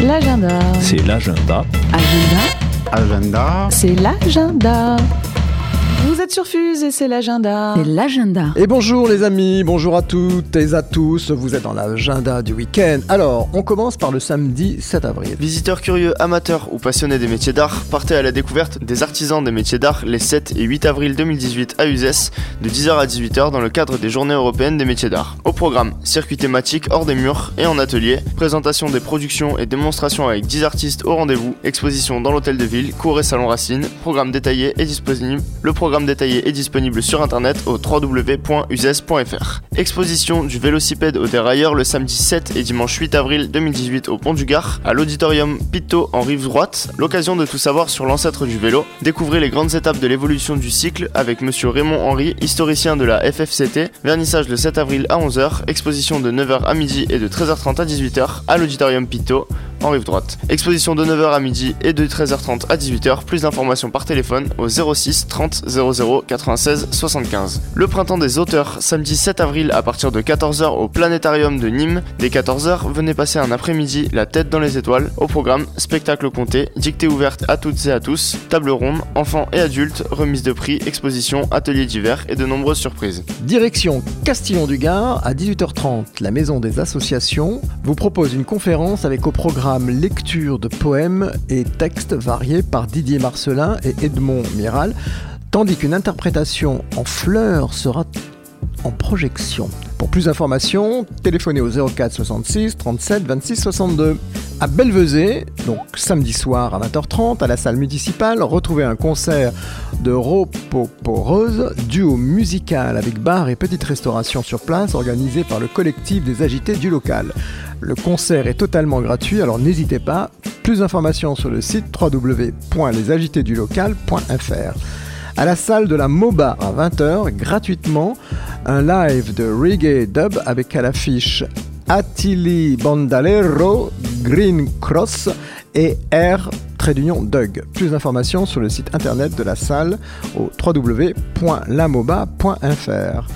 L'agenda. C'est l'agenda. Agenda. Agenda. C'est l'agenda. Vous êtes sur Fuse et c'est l'agenda. C'est l'agenda. Et bonjour les amis, bonjour à toutes et à tous, vous êtes dans l'agenda du week-end. Alors, on commence par le samedi 7 avril. Visiteurs curieux, amateurs ou passionnés des métiers d'art, partez à la découverte des artisans des métiers d'art les 7 et 8 avril 2018 à Uzès, de 10h à 18h dans le cadre des Journées européennes des métiers d'art. Au programme, circuit thématique hors des murs et en atelier, présentation des productions et démonstrations avec 10 artistes au rendez-vous, exposition dans l'hôtel de ville, cours et salon Racine, programme détaillé et disponible. Le programme détaillé est disponible sur internet au www.uzes.fr. Exposition du vélocipède au dérailleur le samedi 7 et dimanche 8 avril 2018 au Pont du Gard, à l'auditorium Pito en rive droite. L'occasion de tout savoir sur l'ancêtre du vélo. Découvrez les grandes étapes de l'évolution du cycle avec monsieur Raymond Henry, historicien de la FFCT. Vernissage le 7 avril à 11h, exposition de 9h à midi et de 13h30 à 18h à l'auditorium Pito en rive droite. Exposition de 9h à midi et de 13h30 à 18h. Plus d'informations par téléphone au 06 30 00 96 75. Le printemps des auteurs, samedi 7 avril à partir de 14h au planétarium de Nîmes. Dès 14h, venez passer un après-midi la tête dans les étoiles. Au programme, spectacle compté, dictée ouverte à toutes et à tous, table ronde, enfants et adultes, remise de prix, exposition, ateliers divers et de nombreuses surprises. Direction Castillon-du-Gard à 18h30. La Maison des Associations vous propose une conférence avec au programme lecture de poèmes et textes variés par Didier Marcelin et Edmond Miral, tandis qu'une interprétation en fleurs sera en projection. Pour plus d'informations, téléphonez au 04 66 37 26 62. À Belvezé, donc samedi soir à 20h30, à la salle municipale, retrouvez un concert de Ropoporose, duo musical avec bar et petite restauration sur place, organisé par le collectif des agités du local. Le concert est totalement gratuit, alors n'hésitez pas. Plus d'informations sur le site www.lesagitésdulocal.fr. À la salle de la MOBA à 20h, gratuitement, un live de reggae dub avec à l'affiche Attili Bandalero, Green Cross et R trait d'union Doug. Plus d'informations sur le site internet de la salle au www.lamoba.fr.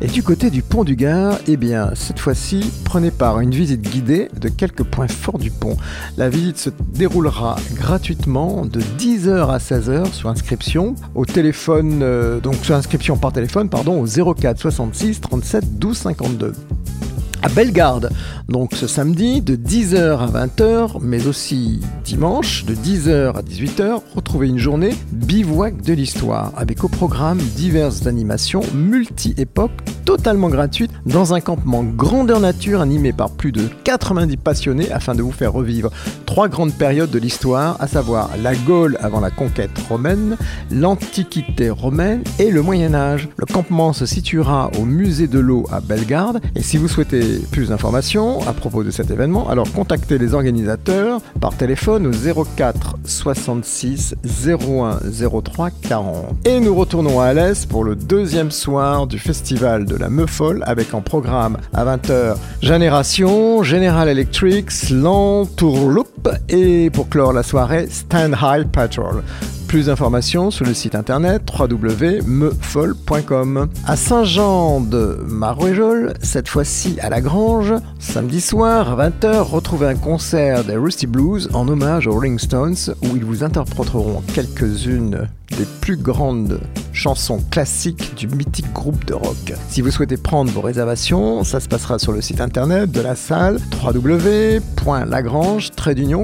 Et du côté du pont du Gard, eh bien, cette fois-ci, prenez part à une visite guidée de quelques points forts du pont. La visite se déroulera gratuitement de 10h à 16h sur inscription au téléphone, euh, donc sur inscription par téléphone, au 04 66 37 12 52 à Bellegarde, donc ce samedi de 10h à 20h, mais aussi dimanche de 10h à 18h, retrouvez une journée bivouac de l'histoire avec au programme diverses animations multi-époques totalement gratuites dans un campement grandeur nature animé par plus de 90 passionnés afin de vous faire revivre trois grandes périodes de l'histoire, à savoir la Gaule avant la conquête romaine, l'Antiquité romaine et le Moyen Âge. Le campement se situera au musée de l'eau à Bellegarde et si vous souhaitez plus d'informations à propos de cet événement, alors contactez les organisateurs par téléphone au 04 66 01 03 40. Et nous retournons à Alès pour le deuxième soir du festival de la Meufol avec en programme à 20h Génération, General Electric, l'Entourloupe et pour clore la soirée Stand High Patrol. Plus d'informations sur le site internet www.meufol.com. À Saint-Jean de Marouéjol, cette fois-ci à la Grange, samedi soir à 20h, retrouvez un concert des Rusty Blues en hommage aux Rolling Stones où ils vous interpréteront quelques-unes des plus grandes chansons classiques du mythique groupe de rock. Si vous souhaitez prendre vos réservations, ça se passera sur le site internet de la salle www.lagrange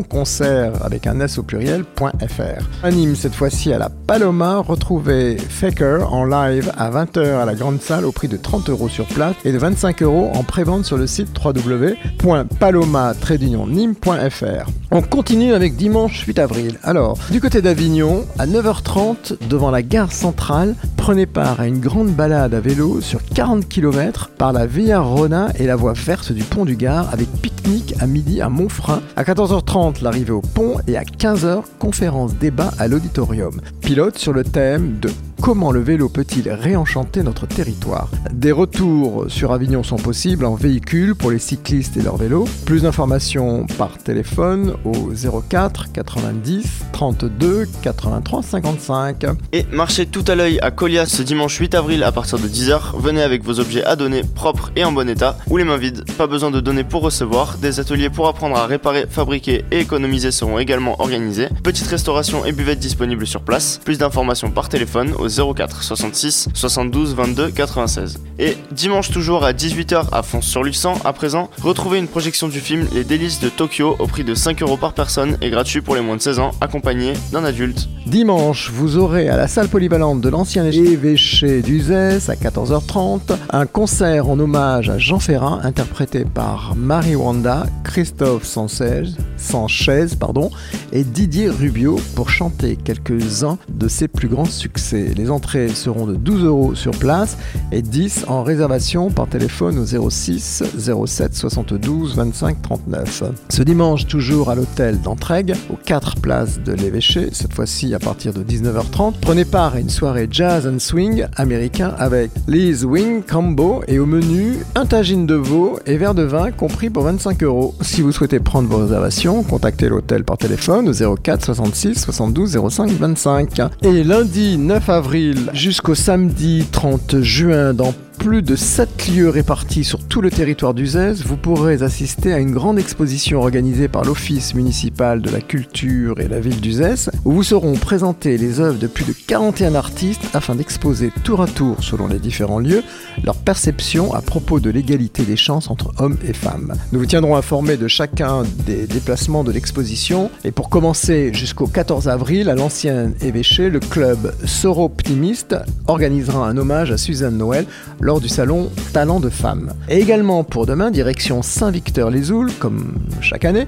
concert avec un s au pluriel.fr. Anime cette fois-ci à la Paloma, retrouvez Faker en live à 20h à la grande salle au prix de 30 euros sur place et de 25 euros en prévente sur le site www.paloma-nîmes.fr. On continue avec dimanche 8 avril. Alors, du côté d'Avignon, à 9h30, devant la gare centrale, prenez part à une grande balade à vélo sur 40 km par la Via Rona et la voie verte du pont du Gard avec pique-nique à midi à Montfrin. À 14h30, l'arrivée au pont et à 15h, conférence débat à l'auditorium. Pilote sur le thème de comment le vélo peut-il réenchanter notre territoire. Des retours sur Avignon sont possibles en véhicule pour les cyclistes et leurs vélos. Plus d'informations par téléphone au 04 90 32 83 55. Et marchez tout à l'œil à Colia ce dimanche 8 avril à partir de 10h. Venez avec vos objets à donner propres et en bon état ou les mains vides. Pas besoin de donner pour recevoir. Des ateliers pour apprendre à réparer, fabriquer et économiser seront également organisés. Petite restauration et buvette disponibles sur place. Plus d'informations par téléphone au 04 66 72 22 96. Et dimanche toujours à 18h à Fons-sur-Luçan, à présent, retrouvez une projection du film Les délices de Tokyo au prix de 5 euros par personne et gratuit pour les moins de 16 ans, accompagné d'un adulte. Dimanche, vous aurez à la salle polyvalente de l'ancien évêché d'Uzès à 14h30 un concert en hommage à Jean Ferrat interprété par Marie Wanda, Christophe Sanchez, Sanchez pardon, et Didier Rubio pour chanter quelques-uns de ses plus grands succès. Les entrées seront de 12 euros sur place et 10 en réservation par téléphone au 06 07 72 25 39. Ce dimanche, toujours à l'hôtel d'Entraigue, aux 4 places de l'évêché, cette fois-ci à partir de 19h30, prenez part à une soirée jazz and swing américain avec Liz Wing Combo et au menu un tagine de veau et verre de vin compris pour 25 euros. Si vous souhaitez prendre vos réservations, contactez l'hôtel par téléphone au 04 66 72 05 25. Et lundi 9 avril jusqu'au samedi 30 juin dans plus de 7 lieux répartis sur tout le territoire d'Uzès, vous pourrez assister à une grande exposition organisée par l'Office municipal de la culture et la ville d'Uzès, où vous seront présentées les œuvres de plus de 41 artistes afin d'exposer tour à tour, selon les différents lieux, leur perception à propos de l'égalité des chances entre hommes et femmes. Nous vous tiendrons informés de chacun des déplacements de l'exposition, et pour commencer jusqu'au 14 avril, à l'ancien évêché, le club Soro Optimiste organisera un hommage à Suzanne Noël lors du salon Talent de femmes. Et également pour demain, direction Saint-Victor-les-Oules, comme chaque année,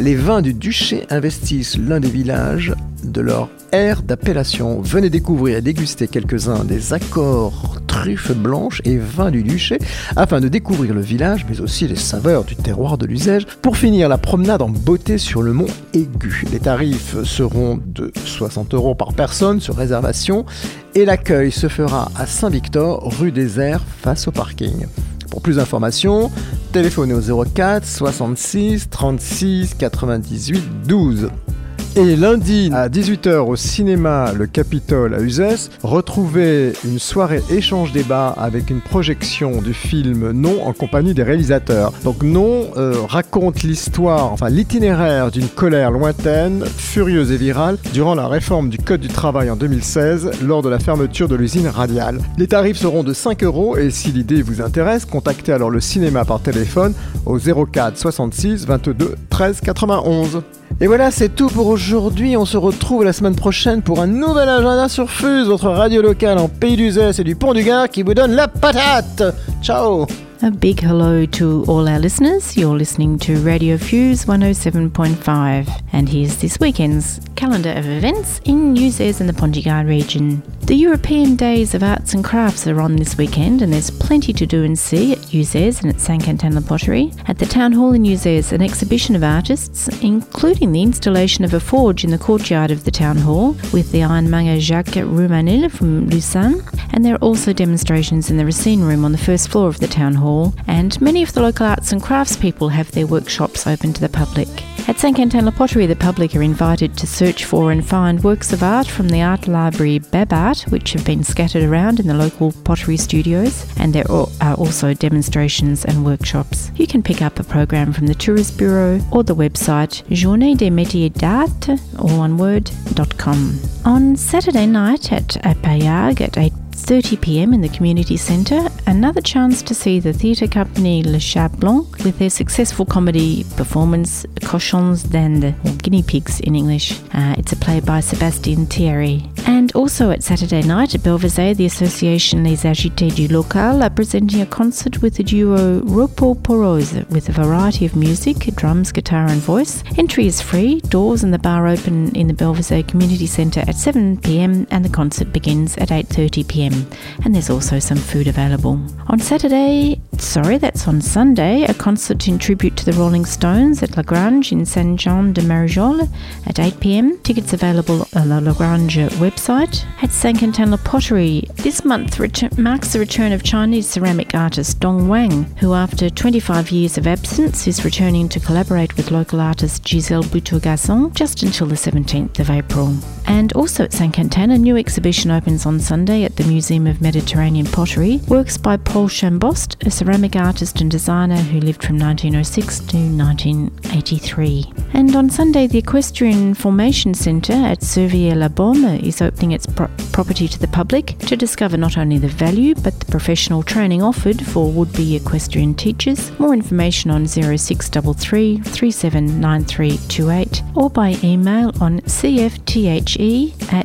les vins du duché investissent l'un des villages de leur aire d'appellation. Venez découvrir et déguster quelques-uns des accords truffes blanches et vins du duché afin de découvrir le village mais aussi les saveurs du terroir de l'usage. Pour finir, la promenade en beauté sur le mont Aigu. Les tarifs seront de 60 euros par personne sur réservation et l'accueil se fera à Saint-Victor, rue des Airs, face au parking. Pour plus d'informations, téléphonez au 04 66 36 98 12. Et lundi à 18h au cinéma Le Capitole à Uzès, retrouvez une soirée échange débat avec une projection du film Non en compagnie des réalisateurs. Donc Non euh, raconte l'histoire, enfin l'itinéraire d'une colère lointaine, furieuse et virale durant la réforme du Code du travail en 2016 lors de la fermeture de l'usine radiale. Les tarifs seront de 5 euros et si l'idée vous intéresse, contactez alors le cinéma par téléphone au 04 66 22 13 91. Et voilà, c'est tout pour aujourd'hui. On se retrouve la semaine prochaine pour un nouvel agenda sur Fuse, votre radio locale en Pays d'Uzès et du Pont du Gard qui vous donne la patate. Ciao A big hello to all our listeners. You're listening to Radio Fuse 107.5, and here's this weekend's calendar of events in Uzes and the Pondigarr region. The European Days of Arts and Crafts are on this weekend, and there's plenty to do and see at Uzes and at St. Cantana Pottery. At the Town Hall in Uzes, an exhibition of artists, including the installation of a forge in the courtyard of the Town Hall with the ironmonger Jacques Roumanil from Lucerne, and there are also demonstrations in the Racine Room on the first floor of the Town Hall, and many of the local arts and crafts people have their workshops open to the public. At St. Cantana Pottery, the public are invited to search for and find works of art from the art library Babart, which have been scattered around in the local pottery studios, and there are also demonstrations and workshops. You can pick up a program from the Tourist Bureau or the website Journée des Métiers d'Art, all one word, .com. On Saturday night at Apayag at 8 30 pm in the community centre, another chance to see the theatre company Le Chat Blanc with their successful comedy performance Cochons d'Inde, or Guinea Pigs in English. Uh, it's a play by Sebastien Thierry. And also at Saturday night at Belvezé, the association Les Agités du Local are presenting a concert with the duo Ropo Porose with a variety of music, drums, guitar and voice. Entry is free, doors and the bar open in the Belvezé Community Centre at 7pm and the concert begins at 8.30pm and there's also some food available. On Saturday, sorry, that's on Sunday, a concert in tribute to the Rolling Stones at La Grange in Saint Jean de Marijoles at 8 pm. Tickets available on the La Grange website. At St. Quentin Pottery, this month ret- marks the return of Chinese ceramic artist Dong Wang, who after 25 years of absence is returning to collaborate with local artist Giselle Boutourgasson just until the 17th of April. And also at St. Quentin, a new exhibition opens on Sunday at the Museum of Mediterranean Pottery. Works by Paul Chambost, a ceramic artist and designer who lived from 1906 to 1983. And on Sunday, the Equestrian Formation Centre at Servier-la-Baume is opening its pro- property to the public to discover not only the value but the professional training offered for would-be equestrian teachers. More information on 0633 379328 or by email on cfthe at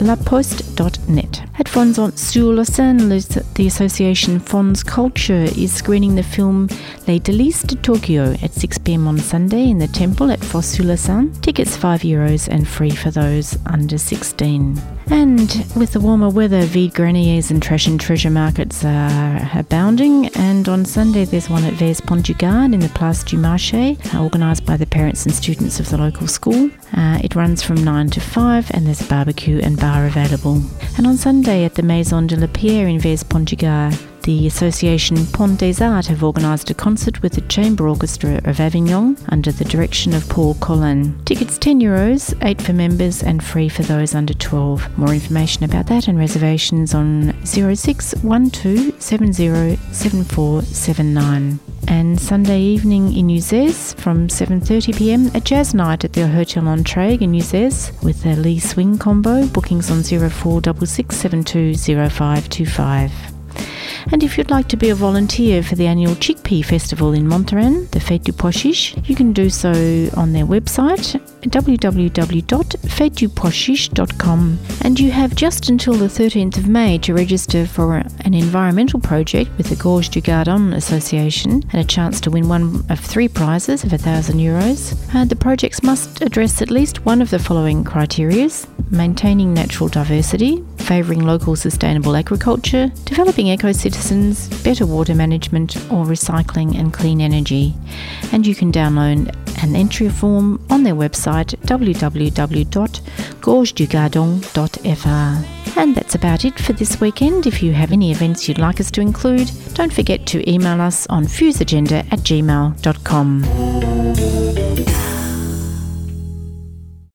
laposte.net. At Fondance-sur-Lausanne, the association Fonds Culture is screening the film Les Délices de Tokyo at 6pm on Sunday in the temple at Fosse-sur-Lausanne. Tickets 5 euros and free for those under 16. And with the warmer weather, vide greniers and trash and treasure markets are abounding. And on Sunday, there's one at Vez Pont du Gard in the Place du Marché, organised by the parents and students of the local school. Uh, it runs from 9 to 5, and there's a barbecue and bar available. And on Sunday at the Maison de la Pierre in Vez Pont du Gard, the Association Pont des Arts have organised a concert with the Chamber Orchestra of Avignon under the direction of Paul Collin. Tickets 10 euros, 8 for members and free for those under 12. More information about that and reservations on 0612 7479. And Sunday evening in Uzès from 7.30pm, a jazz night at the Hotel Entrague in Uzès with a Lee Swing combo. Bookings on 0466 720525. And if you'd like to be a volunteer for the annual Chickpea Festival in Monterey, the Fête du Pochiche, you can do so on their website www.fetedupoischiche.com. And you have just until the 13th of May to register for an environmental project with the Gorge du Gardon Association and a chance to win one of three prizes of 1,000 euros. Uh, the projects must address at least one of the following criteria maintaining natural diversity, favouring local sustainable agriculture, developing eco citizens, better water management, or recycling and clean energy. And you can download an entry form on their website www.gorgedugardon.fr. And that's about it for this weekend. If you have any events you'd like us to include, don't forget to email us on fuseagenda at gmail.com.